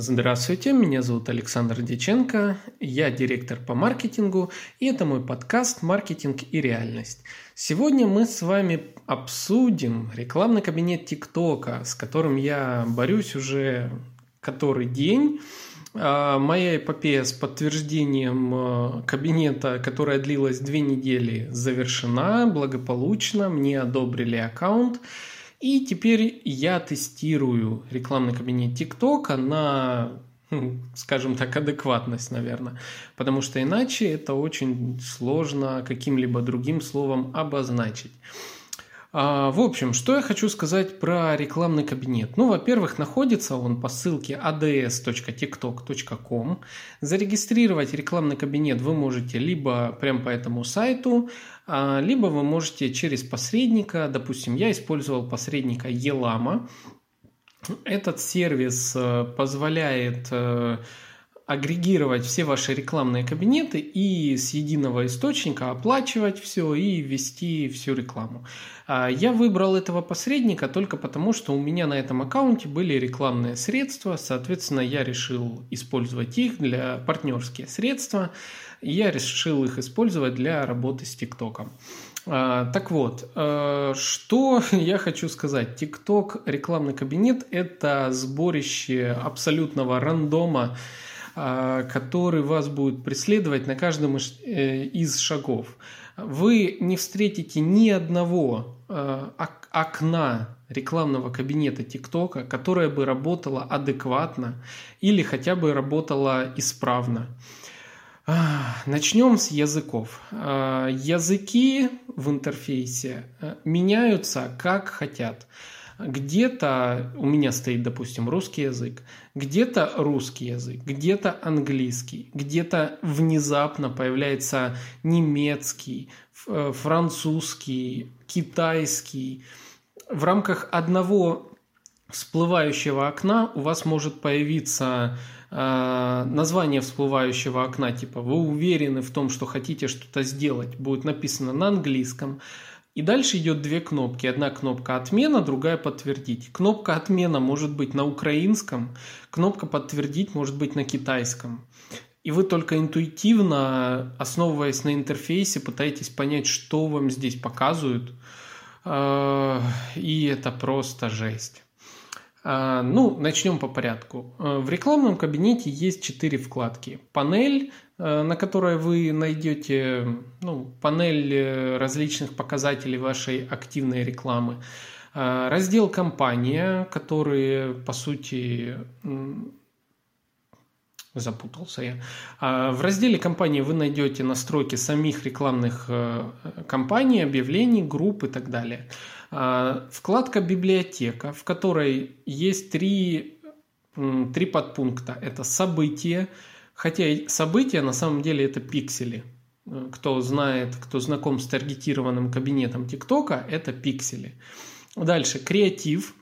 Здравствуйте, меня зовут Александр Деченко, я директор по маркетингу, и это мой подкаст «Маркетинг и реальность». Сегодня мы с вами обсудим рекламный кабинет ТикТока, с которым я борюсь уже который день. А, моя эпопея с подтверждением а, кабинета, которая длилась две недели, завершена благополучно, мне одобрили аккаунт. И теперь я тестирую рекламный кабинет ТикТока на, хм, скажем так, адекватность, наверное. Потому что иначе это очень сложно каким-либо другим словом обозначить. А, в общем, что я хочу сказать про рекламный кабинет. Ну, во-первых, находится он по ссылке ads.tiktok.com. Зарегистрировать рекламный кабинет вы можете либо прямо по этому сайту, а, либо вы можете через посредника, допустим, я использовал посредника Елама. Этот сервис э, позволяет э, агрегировать все ваши рекламные кабинеты и с единого источника оплачивать все и вести всю рекламу. А, я выбрал этого посредника только потому, что у меня на этом аккаунте были рекламные средства, соответственно, я решил использовать их для партнерские средства, я решил их использовать для работы с ТикТоком. А, так вот, а, что я хочу сказать. ТикТок рекламный кабинет – это сборище абсолютного рандома, который вас будет преследовать на каждом э, из шагов. Вы не встретите ни одного а, окна рекламного кабинета ТикТока, которое бы работало адекватно или хотя бы работало исправно. А, начнем с языков. Языки в интерфейсе э, меняются как хотят. Где-то у меня стоит, допустим, русский язык, где-то русский язык, где-то английский, где-то внезапно появляется немецкий, э, французский, китайский. В рамках одного всплывающего окна у вас может появиться э, название всплывающего окна, типа вы уверены в том, что хотите что-то сделать, будет написано на английском, и дальше идет две кнопки. Одна кнопка отмена, другая подтвердить. Кнопка отмена может быть на украинском, кнопка подтвердить может быть на китайском. И вы только интуитивно, основываясь на интерфейсе, пытаетесь понять, что вам здесь показывают. А, и это просто жесть. А, ну, начнем по порядку. А, в рекламном кабинете есть четыре вкладки. Панель, Э, на которой вы найдете ну, панель э, различных показателей вашей активной рекламы. Э, раздел «Компания», который, по сути, запутался я. В разделе «Компания» вы найдете настройки самих рекламных компаний, объявлений, групп и так далее. Вкладка «Библиотека», в которой есть три, три подпункта. Это «События», Хотя события на самом деле это пиксели. Кто знает, кто знаком с таргетированным кабинетом ТикТока, это пиксели. Дальше креатив,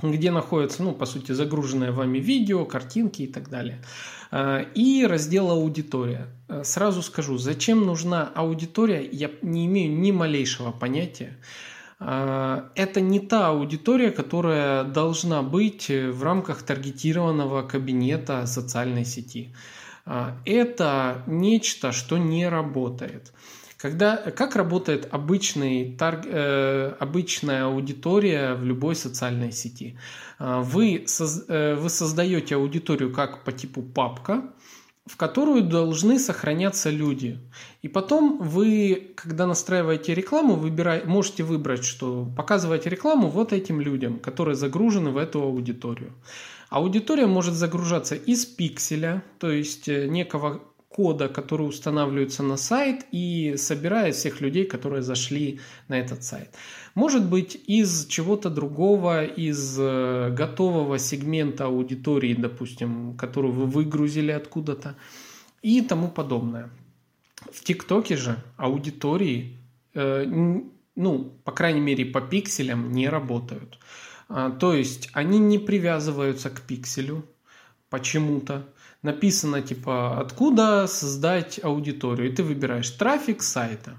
где находятся, ну, по сути, загруженное вами видео, картинки и так далее. А, и раздел аудитория. А, сразу скажу, зачем нужна аудитория, я не имею ни малейшего понятия. А, это не та аудитория, которая должна быть в рамках таргетированного кабинета социальной сети. А, это нечто, что не работает. Когда, как работает обычный, тарг, э, обычная аудитория в любой социальной сети? А, вы, соз, э, вы создаете аудиторию как по типу папка, в которую должны сохраняться люди. И потом вы, когда настраиваете рекламу, выбирай, можете выбрать, что показывать рекламу вот этим людям, которые загружены в эту аудиторию. Аудитория может загружаться из пикселя, то есть э, некого кода, который устанавливается на сайт и собирает всех людей, которые зашли на этот сайт. Может быть из чего-то другого, из э, готового сегмента аудитории, допустим, которую вы выгрузили откуда-то и тому подобное. В ТикТоке же аудитории, э, ну, по крайней мере, по пикселям не работают. А, то есть они не привязываются к пикселю почему-то. Написано типа, откуда создать аудиторию. И ты выбираешь трафик сайта.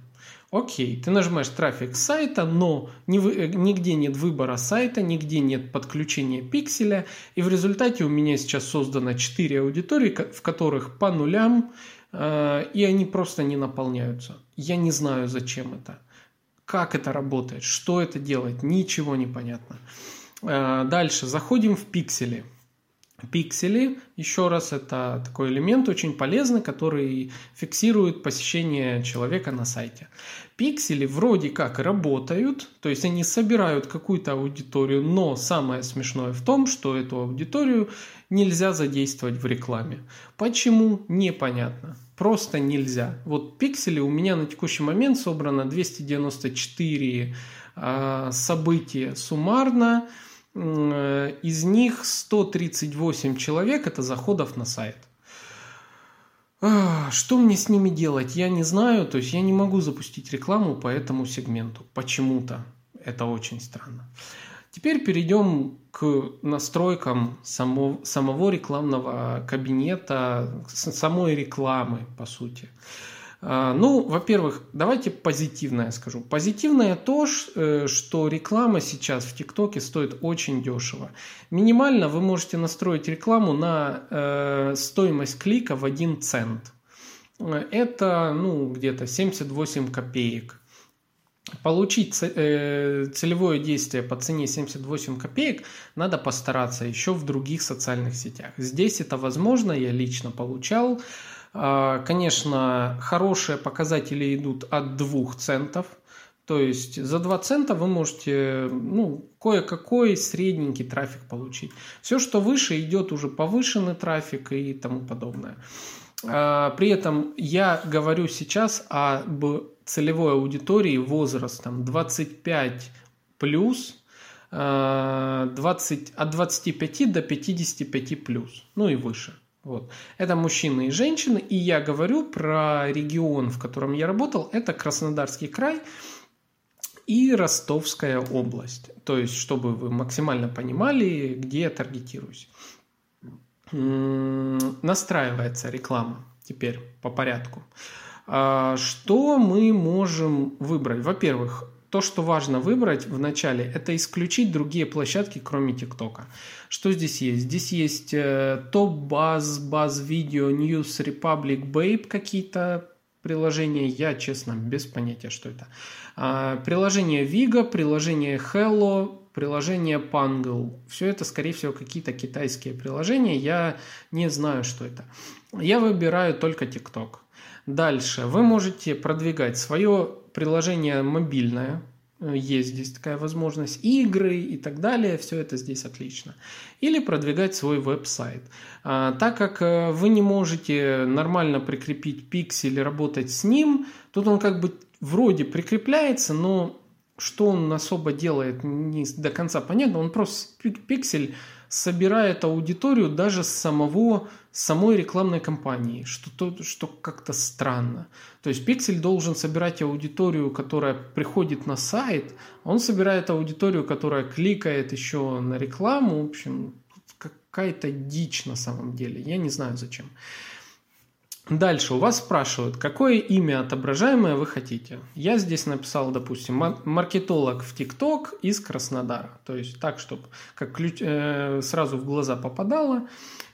Окей, ты нажимаешь трафик сайта, но нигде нет выбора сайта, нигде нет подключения пикселя, и в результате у меня сейчас создано 4 аудитории, в которых по нулям, э, и они просто не наполняются. Я не знаю, зачем это, как это работает, что это делает, ничего не понятно. Э, дальше, заходим в пиксели. Пиксели, еще раз, это такой элемент очень полезный, который фиксирует посещение человека на сайте. Пиксели вроде как работают, то есть они собирают какую-то аудиторию, но самое смешное в том, что эту аудиторию нельзя задействовать в рекламе. Почему? Непонятно. Просто нельзя. Вот пиксели у меня на текущий момент собрано 294 э, а, события суммарно. Из них 138 человек это заходов на сайт. Что мне с ними делать, я не знаю. То есть я не могу запустить рекламу по этому сегменту. Почему-то. Это очень странно. Теперь перейдем к настройкам само, самого рекламного кабинета, самой рекламы, по сути. А, ну, во-первых, давайте позитивное скажу. Позитивное то, э, что реклама сейчас в ТикТоке стоит очень дешево. Минимально вы можете настроить рекламу на э, стоимость клика в 1 цент. Это ну, где-то 78 копеек. Получить э, целевое действие по цене 78 копеек надо постараться еще в других социальных сетях. Здесь это возможно, я лично получал. А, конечно, хорошие показатели идут от 2 центов. То есть за 2 цента вы можете ну, кое-какой средненький трафик получить. Все, что выше, идет уже повышенный трафик и тому подобное. А, при этом я говорю сейчас об целевой аудитории возрастом 25 плюс, 20, а, от 25 до 55 плюс, ну и выше. Вот. Это мужчины и женщины, и я говорю про регион, в котором я работал, это Краснодарский край и Ростовская область. То есть, чтобы вы максимально понимали, где я таргетируюсь. Настраивается реклама теперь по порядку. А, что мы можем выбрать? Во-первых, то, что важно выбрать в начале, это исключить другие площадки, кроме ТикТока. Что здесь есть? Здесь есть э, баз, баз видео, News Republic, какие-то приложения. Я, честно, без понятия, что это. А, приложение Vigo, приложение Hello, приложение Pangle. Все это, скорее всего, какие-то китайские приложения. Я не знаю, что это. Я выбираю только TikTok. Дальше вы можете продвигать свое приложение мобильное, э, есть здесь такая возможность, игры и так далее, все это здесь отлично. Или продвигать свой веб-сайт. А, так как э, вы не можете нормально прикрепить пиксель и работать с ним, тут он как бы вроде прикрепляется, но что он особо делает, не до конца понятно. Он просто пиксель собирает аудиторию даже с самого, самой рекламной кампании, что, то, что как-то странно. То есть пиксель должен собирать аудиторию, которая приходит на сайт, он собирает аудиторию, которая кликает еще на рекламу. В общем, какая-то дичь на самом деле. Я не знаю зачем. Дальше у вас спрашивают, какое имя отображаемое вы хотите. Я здесь написал, допустим, маркетолог в ТикТок из Краснодара. То есть так, чтобы как ключ, э, сразу в глаза попадало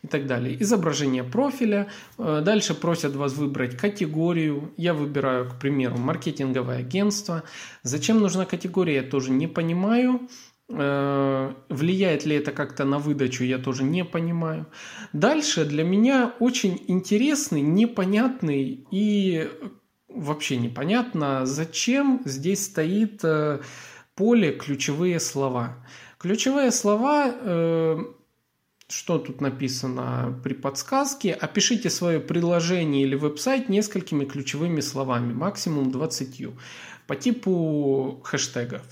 и так далее. Изображение профиля. Э, дальше просят вас выбрать категорию. Я выбираю, к примеру, маркетинговое агентство. Зачем нужна категория, я тоже не понимаю. Э, влияет ли это как-то на выдачу, я тоже не понимаю. Дальше для меня очень интересный, непонятный и вообще непонятно, зачем здесь стоит э, поле ключевые слова. Ключевые слова, э, что тут написано при подсказке, опишите свое приложение или веб-сайт несколькими ключевыми словами, максимум 20, по типу хэштегов.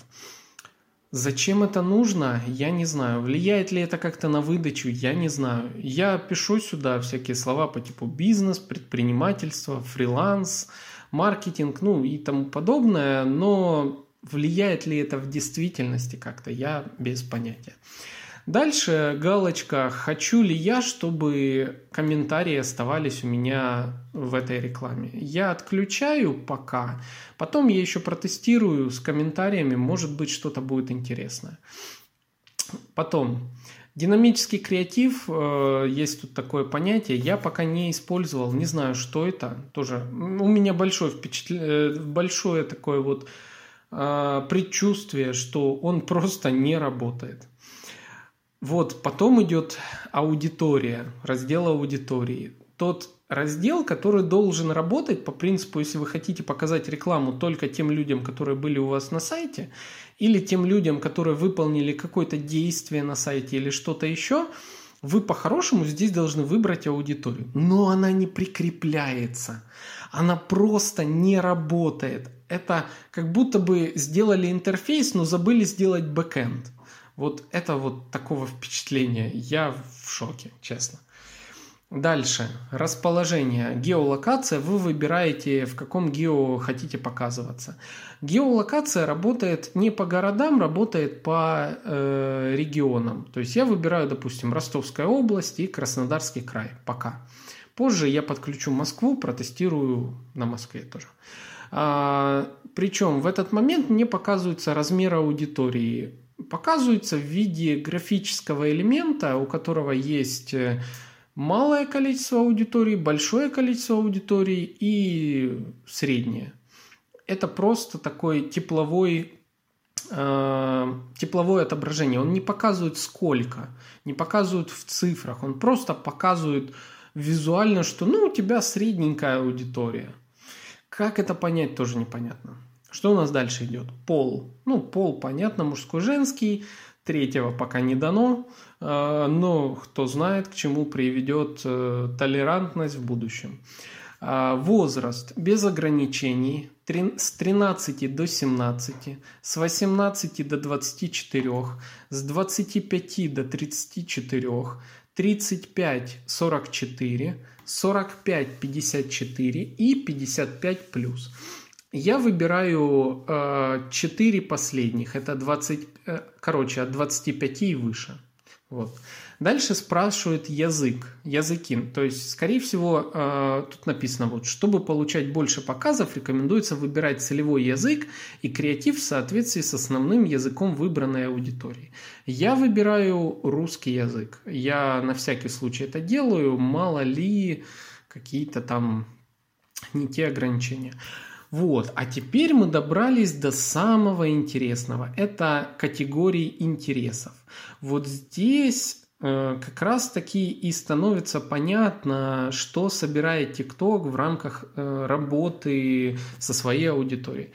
Зачем это нужно, я не знаю. Влияет ли это как-то на выдачу, я не знаю. Я пишу сюда всякие слова по типу бизнес, предпринимательство, фриланс, маркетинг, ну и тому подобное, но влияет ли это в действительности как-то, я без понятия. Дальше галочка «Хочу ли я, чтобы комментарии оставались у меня в этой рекламе?» Я отключаю пока, потом я еще протестирую с комментариями, может быть что-то будет интересное. Потом, динамический креатив, э, есть тут такое понятие, я пока не использовал, не знаю, что это, тоже у меня большое впечатление, большое такое вот э, предчувствие, что он просто не работает. Вот, потом идет аудитория, раздел аудитории. Тот раздел, который должен работать по принципу, если вы хотите показать рекламу только тем людям, которые были у вас на сайте, или тем людям, которые выполнили какое-то действие на сайте или что-то еще, вы по-хорошему здесь должны выбрать аудиторию. Но она не прикрепляется. Она просто не работает. Это как будто бы сделали интерфейс, но забыли сделать бэкэнд. Вот это вот такого впечатления. Я в шоке, честно. Дальше. Расположение. Геолокация. Вы выбираете, в каком гео хотите показываться. Геолокация работает не по городам, работает по э, регионам. То есть я выбираю, допустим, Ростовская область и Краснодарский край. Пока. Позже я подключу Москву, протестирую на Москве тоже. А, причем в этот момент мне показывается размер аудитории показывается в виде графического элемента, у которого есть э, малое количество аудиторий, большое количество аудиторий и среднее. Это просто такой тепловой э, тепловое отображение. Он не показывает сколько, не показывает в цифрах, он просто показывает визуально, что ну у тебя средненькая аудитория. Как это понять, тоже непонятно. Что у нас дальше идет? Пол. Ну, пол, понятно, мужской, женский. Третьего пока не дано, э, но кто знает, к чему приведет э, толерантность в будущем. А, возраст без ограничений с 13 до 17, с 18 до 24, с 25 до 34, 35 44, 45 54 и 55 плюс. Я выбираю э, 4 последних. Это 20, э, короче, от 25 и выше. Вот. Дальше спрашивают язык, языки. То есть, скорее всего, э, тут написано, вот, чтобы получать больше показов, рекомендуется выбирать целевой язык и креатив в соответствии с основным языком выбранной аудитории. Я выбираю русский язык. Я на всякий случай это делаю, мало ли какие-то там не те ограничения. Вот, а теперь мы добрались до самого интересного. Это категории интересов. Вот здесь э, как раз таки и становится понятно, что собирает TikTok в рамках э, работы со своей аудиторией.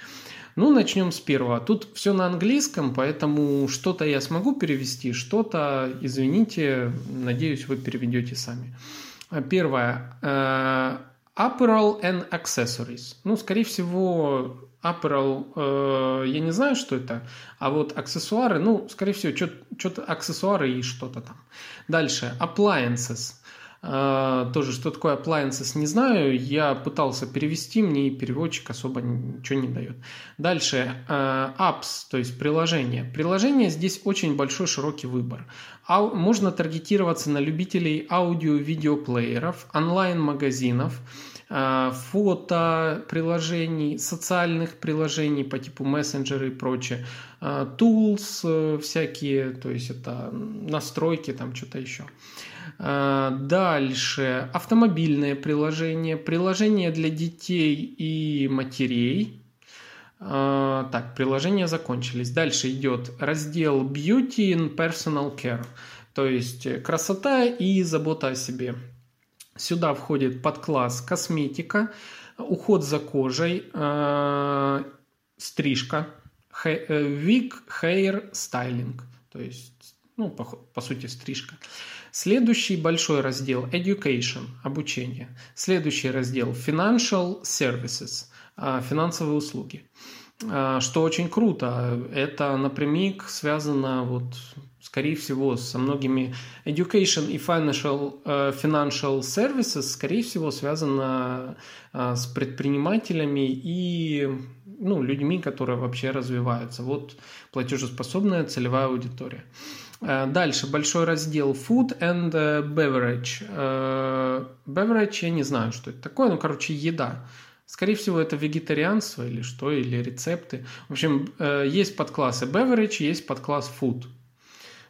Ну, начнем с первого. Тут все на английском, поэтому что-то я смогу перевести, что-то, извините, надеюсь, вы переведете сами. Первое. Apparel and Accessories. Ну, скорее всего, Apparel, э, я не знаю, что это, а вот аксессуары, ну, скорее всего, что-то аксессуары и что-то там. Дальше, appliances. Э, тоже, что такое appliances, не знаю. Я пытался перевести, мне переводчик особо ничего не дает. Дальше, э, apps, то есть приложения. Приложения здесь очень большой широкий выбор. Можно таргетироваться на любителей аудио-видеоплееров, онлайн-магазинов, фото приложений, социальных приложений по типу мессенджеры и прочее, tools всякие, то есть это настройки, там что-то еще. Дальше автомобильное приложение, приложение для детей и матерей. Так, приложения закончились. Дальше идет раздел Beauty and Personal Care, то есть красота и забота о себе. Сюда входит подкласс косметика, уход за кожей, а, стрижка, wig, hair, styling, то есть, ну, по, по сути, стрижка. Следующий большой раздел – Education – обучение. Следующий раздел – Financial Services – финансовые услуги. А, что очень круто. Это напрямик связано вот скорее всего, со многими education и financial, uh, financial services, скорее всего, связано uh, с предпринимателями и ну, людьми, которые вообще развиваются. Вот платежеспособная целевая аудитория. Дальше большой раздел Food and Beverage. Beverage, я не знаю, что это такое, ну, короче, еда. Скорее всего, это вегетарианство или что, или рецепты. В общем, есть подклассы beverage, есть подкласс food.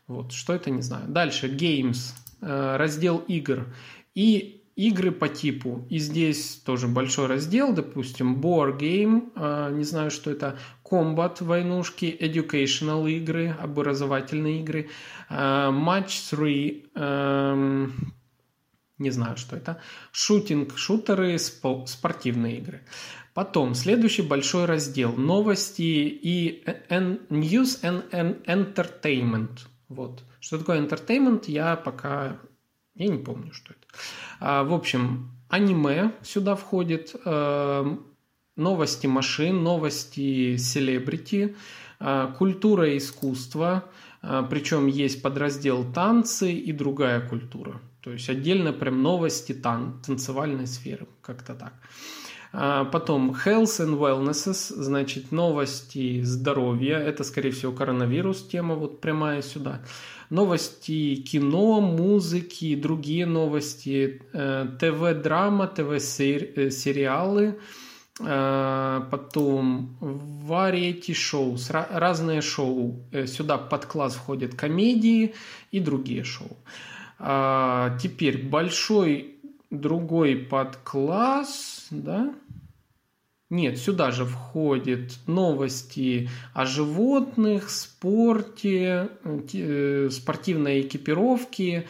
Вот, что это, не знаю. Дальше, games, раздел игр. И игры по типу. И здесь тоже большой раздел, допустим, Board Game, а, не знаю, что это, Combat, войнушки, Educational игры, образовательные игры, Match 3, эм, не знаю, что это, шутинг, шутеры, спортивные игры. Потом, следующий большой раздел – новости и news and entertainment. Вот. Что такое entertainment, я пока я не помню, что это. А, в общем, аниме сюда входит, э, новости машин, новости селебрити, э, культура и искусство, э, причем есть подраздел танцы и другая культура. То есть отдельно прям новости тан танцевальной сферы, как-то так. А потом health and wellnesses, значит новости здоровья, это скорее всего коронавирус тема вот прямая сюда новости кино, музыки, другие новости, э, ТВ-драма, ТВ-сериалы, э, потом варьети-шоу, разные шоу. Э, сюда под класс входят комедии и другие шоу. А, теперь большой другой подкласс, да, нет, сюда же входят новости о животных, спорте, э, спортивной экипировке.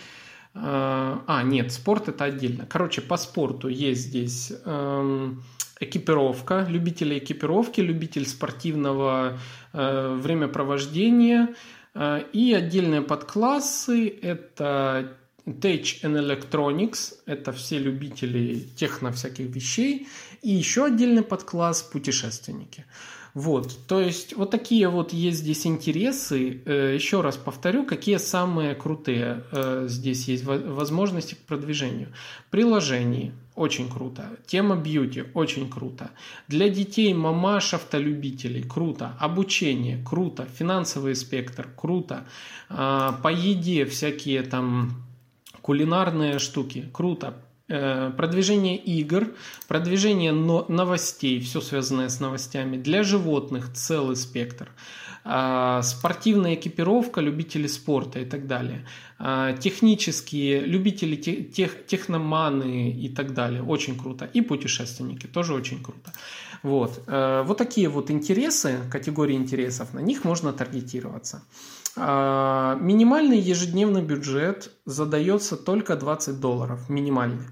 А, а, нет, спорт это отдельно. Короче, по спорту есть здесь эм, экипировка, любители экипировки, любитель спортивного э, времяпровождения. Э, и отдельные подклассы – это Tech and Electronics – это все любители техно всяких вещей. И еще отдельный подкласс – путешественники. Вот, то есть вот такие вот есть здесь интересы. Э, еще раз повторю, какие самые крутые э, здесь есть возможности к продвижению. Приложение очень круто. Тема бьюти очень круто. Для детей мамаш автолюбителей круто. Обучение круто. Финансовый спектр круто. А, по еде всякие там кулинарные штуки. Круто. Э, продвижение игр, продвижение новостей, все связанное с новостями. Для животных целый спектр. А, спортивная экипировка, любители спорта и так далее. А, технические, любители тех, техноманы и так далее. Очень круто. И путешественники тоже очень круто. Вот. Э, вот такие вот интересы, категории интересов, на них можно таргетироваться. А, минимальный ежедневный бюджет задается только 20 долларов, минимальный.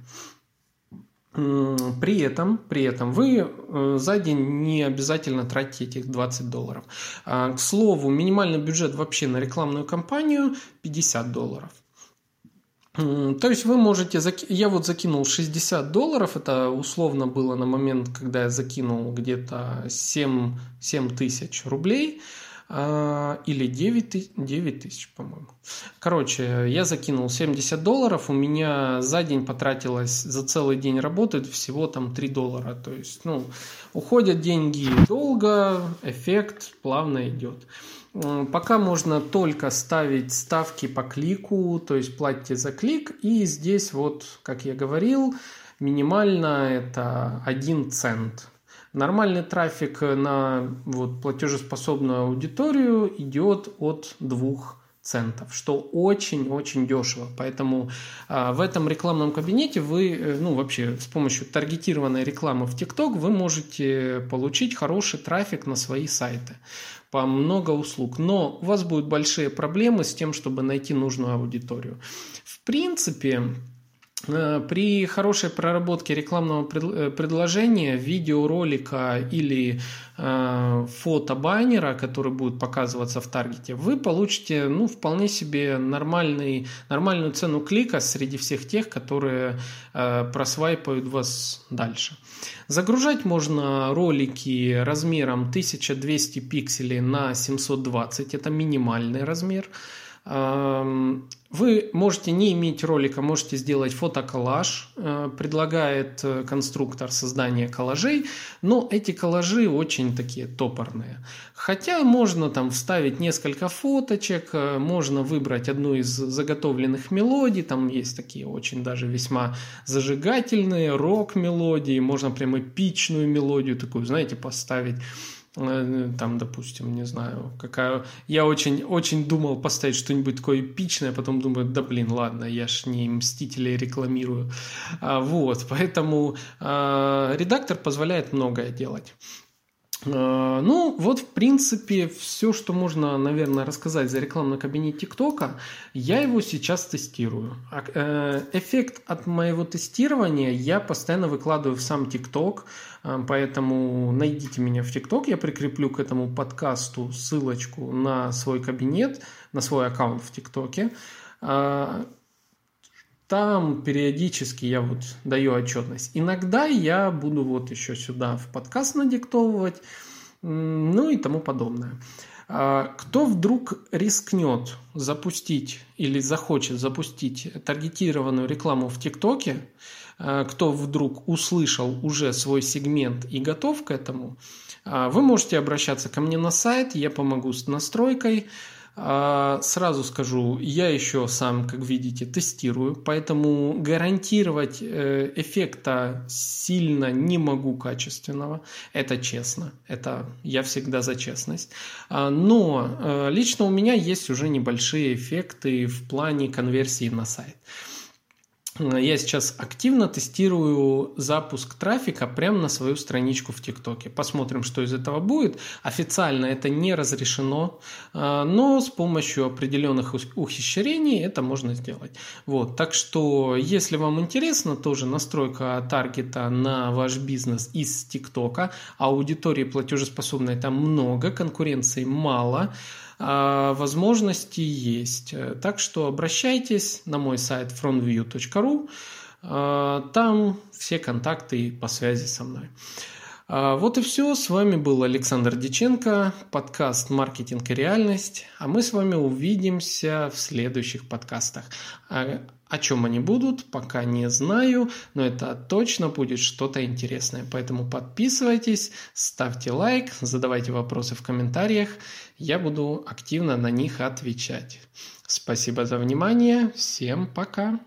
При этом, при этом вы э, за день не обязательно тратите этих 20 долларов. А, к слову, минимальный бюджет вообще на рекламную кампанию 50 долларов. То есть вы можете, я вот закинул 60 долларов, это условно было на момент, когда я закинул где-то 7, 7 тысяч рублей. А, или 9 тысяч, 9 тысяч, по-моему. Короче, я закинул 70 долларов, у меня за день потратилось, за целый день работы всего там 3 доллара. То есть, ну, уходят деньги долго, эффект плавно идет. Пока можно только ставить ставки по клику, то есть платите за клик, и здесь вот, как я говорил, минимально это 1 цент. Нормальный трафик на вот, платежеспособную аудиторию идет от 2 центов, что очень-очень дешево. Поэтому а, в этом рекламном кабинете вы, э, ну вообще с помощью таргетированной рекламы в ТикТок вы можете получить хороший трафик на свои сайты по много услуг. Но у вас будут большие проблемы с тем, чтобы найти нужную аудиторию. В принципе, Э, при хорошей проработке рекламного э, предложения, видеоролика или э, фотобаннера, который будет показываться в таргете, вы получите ну, вполне себе нормальный, нормальную цену клика среди всех тех, которые э, просвайпают вас дальше. Загружать можно ролики размером 1200 пикселей на 720, это минимальный размер. Вы можете не иметь ролика, можете сделать фотоколлаж. Э, предлагает э, конструктор создания коллажей, но эти коллажи очень такие топорные. Хотя можно там вставить несколько фоточек, э, можно выбрать одну из заготовленных мелодий, там есть такие очень даже весьма зажигательные рок-мелодии, можно прям эпичную мелодию такую, знаете, поставить там, допустим, не знаю, какая... Я очень, очень думал поставить что-нибудь такое эпичное, потом думаю, да блин, ладно, я ж не Мстителей рекламирую. А, вот, поэтому а, редактор позволяет многое делать. А, ну, вот, в принципе, все, что можно, наверное, рассказать за рекламный кабинет ТикТока, я его сейчас тестирую. Э, эффект от моего тестирования я постоянно выкладываю в сам ТикТок, а, поэтому найдите меня в ТикТок, я прикреплю к этому подкасту ссылочку на свой кабинет, на свой аккаунт в ТикТоке. Там периодически я вот даю отчетность. Иногда я буду вот еще сюда в подкаст надиктовывать, ну и тому подобное. А, кто вдруг рискнет запустить или захочет запустить таргетированную рекламу в ТикТоке, а, кто вдруг услышал уже свой сегмент и готов к этому, а, вы можете обращаться ко мне на сайт, я помогу с настройкой. А, сразу скажу, я еще сам, как видите, тестирую, поэтому гарантировать э, эффекта сильно не могу качественного. Это честно, это я всегда за честность. Но э, лично у меня есть уже небольшие эффекты в плане конверсии на сайт. Я сейчас активно тестирую запуск трафика прямо на свою страничку в ТикТоке. Посмотрим, что из этого будет. Официально это не разрешено, а, но с помощью определенных ухищрений это можно сделать. Вот, так что, если вам интересно, тоже настройка таргета на ваш бизнес из ТикТока, аудитории платежеспособной там много, конкуренции мало – а, возможности есть. Так что обращайтесь на мой сайт frontview.ru. А, там все контакты по связи со мной. А, вот и все. С вами был Александр Диченко, подкаст «Маркетинг и реальность». А мы с вами увидимся в следующих подкастах. О чем они будут, пока не знаю, но это точно будет что-то интересное. Поэтому подписывайтесь, ставьте лайк, задавайте вопросы в комментариях. Я буду активно на них отвечать. Спасибо за внимание. Всем пока.